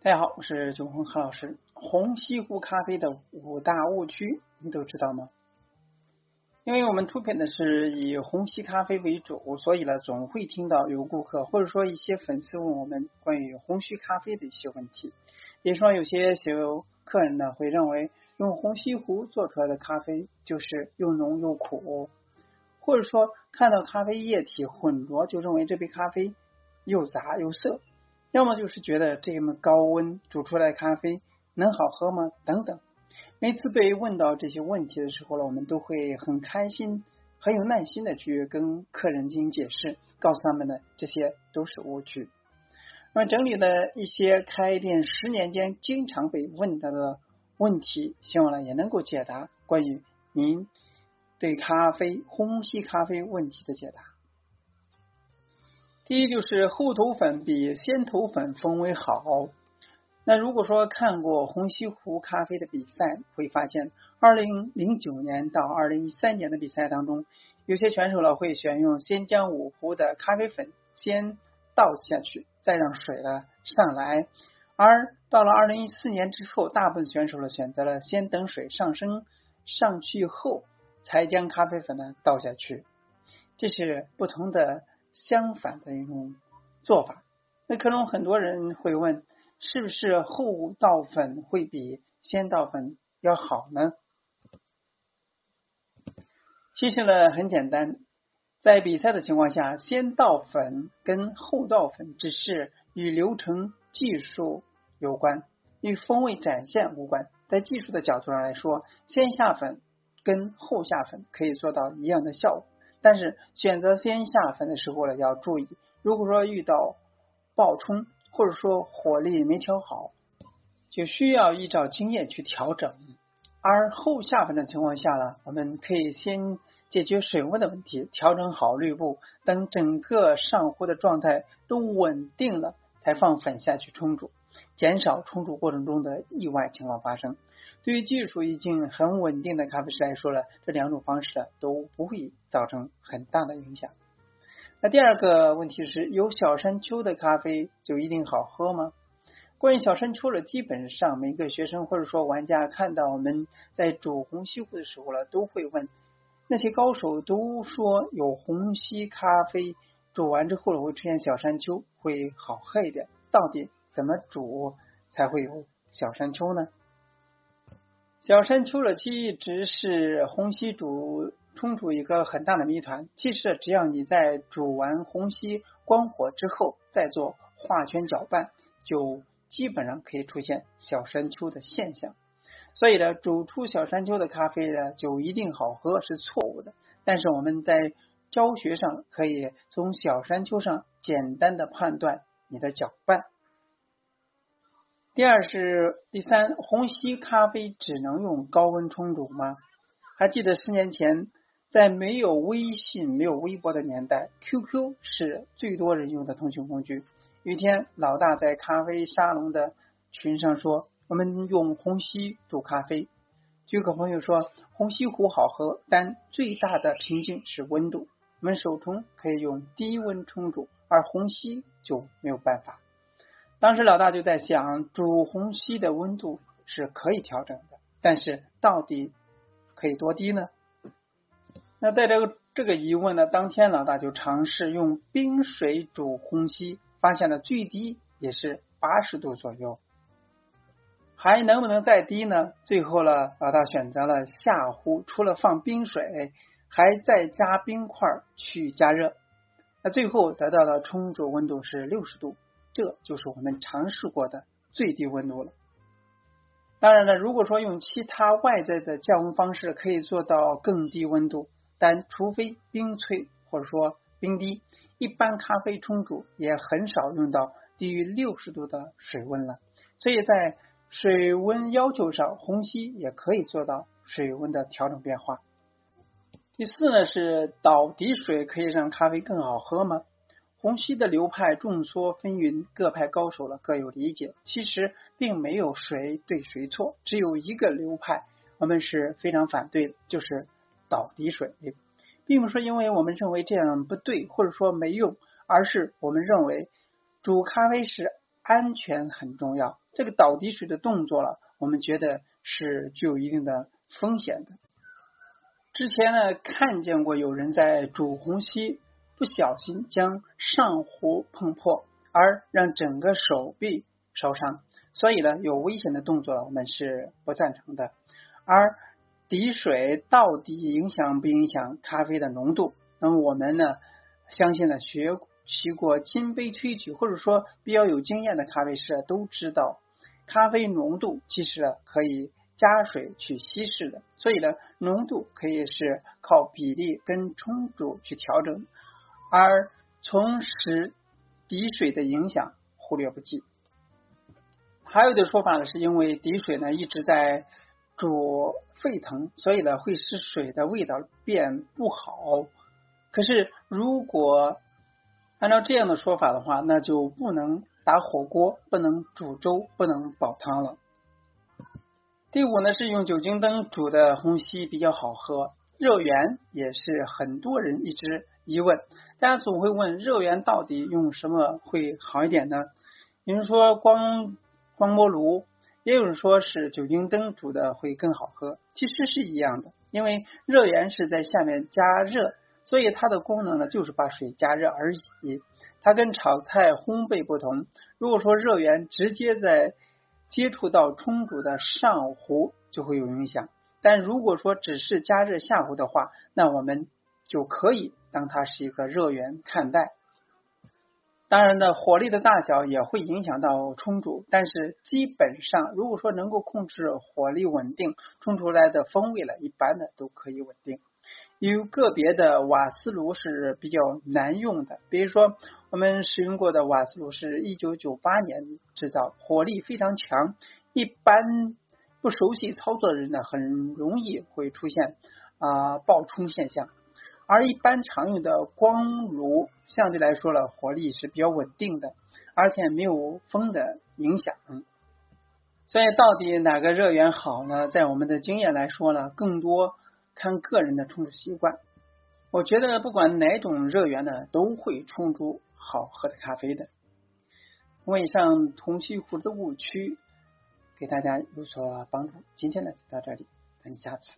大家好，我是九红何老师。红西湖咖啡的五大误区，你都知道吗？因为我们出品的是以红西咖啡为主，所以呢，总会听到有顾客或者说一些粉丝问我们关于红西咖啡的一些问题。比如说，有些小客人呢会认为用红西湖做出来的咖啡就是又浓又苦，或者说看到咖啡液体混浊就认为这杯咖啡又杂又涩。要么就是觉得这么高温煮出来咖啡能好喝吗？等等。每次被问到这些问题的时候呢，我们都会很开心、很有耐心的去跟客人进行解释，告诉他们呢，这些都是误区。那么整理了一些开店十年间经常被问到的问题，希望呢也能够解答关于您对咖啡、烘焙咖啡问题的解答。第一就是后头粉比先头粉风味好。那如果说看过红西湖咖啡的比赛，会发现二零零九年到二零一三年的比赛当中，有些选手呢会选用先将五壶的咖啡粉先倒下去，再让水呢上来。而到了二零一四年之后，大部分选手呢选择了先等水上升上去后，才将咖啡粉呢倒下去。这是不同的。相反的一种做法，那可能很多人会问，是不是后倒粉会比先倒粉要好呢？其实呢，很简单，在比赛的情况下，先倒粉跟后倒粉只是与流程技术有关，与风味展现无关。在技术的角度上来说，先下粉跟后下粉可以做到一样的效果。但是选择先下粉的时候呢，要注意，如果说遇到爆冲或者说火力没调好，就需要依照经验去调整。而后下粉的情况下呢，我们可以先解决水温的问题，调整好滤布，等整个上壶的状态都稳定了，才放粉下去冲煮，减少冲煮过程中的意外情况发生。对于技术已经很稳定的咖啡师来说呢，这两种方式都不会造成很大的影响。那第二个问题是有小山丘的咖啡就一定好喝吗？关于小山丘呢，基本上每个学生或者说玩家看到我们在煮红西湖的时候呢，都会问那些高手都说有红西咖啡煮完之后呢会出现小山丘，会好喝一点。到底怎么煮才会有小山丘呢？小山丘的其一直是虹吸煮冲煮一个很大的谜团。其实只要你在煮完虹吸关火之后，再做画圈搅拌，就基本上可以出现小山丘的现象。所以呢，煮出小山丘的咖啡呢，就一定好喝是错误的。但是我们在教学上可以从小山丘上简单的判断你的搅拌。第二是第三，虹吸咖啡只能用高温冲煮吗？还记得十年前在没有微信、没有微博的年代，QQ 是最多人用的通讯工具。有一天，老大在咖啡沙龙的群上说：“我们用虹吸煮咖啡。”就有个朋友说：“虹吸壶好喝，但最大的瓶颈是温度。我们手冲可以用低温冲煮，而虹吸就没有办法。”当时老大就在想，煮虹吸的温度是可以调整的，但是到底可以多低呢？那带着这个疑问呢，当天老大就尝试用冰水煮虹吸，发现了最低也是八十度左右，还能不能再低呢？最后呢，老大选择了下壶，除了放冰水，还再加冰块去加热，那最后得到的冲煮温度是六十度。这就是我们尝试过的最低温度了。当然了，如果说用其他外在的降温方式，可以做到更低温度，但除非冰萃或者说冰滴，一般咖啡冲煮也很少用到低于六十度的水温了。所以在水温要求上，虹吸也可以做到水温的调整变化。第四呢，是倒滴水可以让咖啡更好喝吗？虹吸的流派众说纷纭，各派高手呢各有理解。其实并没有谁对谁错，只有一个流派我们是非常反对的，就是倒滴水，并不是因为我们认为这样不对，或者说没用，而是我们认为煮咖啡时安全很重要。这个倒滴水的动作了，我们觉得是具有一定的风险的。之前呢，看见过有人在煮虹吸，不小心将上壶碰破，而让整个手臂烧伤。所以呢，有危险的动作，我们是不赞成的。而滴水到底影响不影响咖啡的浓度？那么我们呢，相信呢，学习过金杯萃取或者说比较有经验的咖啡师都知道，咖啡浓度其实可以。加水去稀释的，所以呢，浓度可以是靠比例跟冲煮去调整，而从使滴水的影响忽略不计。还有的说法呢，是因为滴水呢一直在煮沸腾，所以呢会使水的味道变不好。可是如果按照这样的说法的话，那就不能打火锅，不能煮粥，不能煲汤了。第五呢是用酒精灯煮的虹吸比较好喝，热源也是很多人一直疑问，大家总会问热源到底用什么会好一点呢？有人说光光波炉，也有人说是酒精灯煮的会更好喝，其实是一样的，因为热源是在下面加热，所以它的功能呢就是把水加热而已，它跟炒菜烘焙不同。如果说热源直接在接触到冲煮的上壶就会有影响，但如果说只是加热下壶的话，那我们就可以当它是一个热源看待。当然呢，火力的大小也会影响到冲煮，但是基本上如果说能够控制火力稳定，冲出来的风味呢，一般的都可以稳定。有个别的瓦斯炉是比较难用的，比如说我们使用过的瓦斯炉是一九九八年制造，火力非常强，一般不熟悉操作的人呢，很容易会出现啊爆冲现象。而一般常用的光炉相对来说呢，火力是比较稳定的，而且没有风的影响。所以到底哪个热源好呢？在我们的经验来说呢，更多。看个人的冲煮习惯，我觉得不管哪种热源呢，都会冲煮好喝的咖啡的。问以上铜西湖的误区给大家有所帮助。今天呢就到这里，等下次。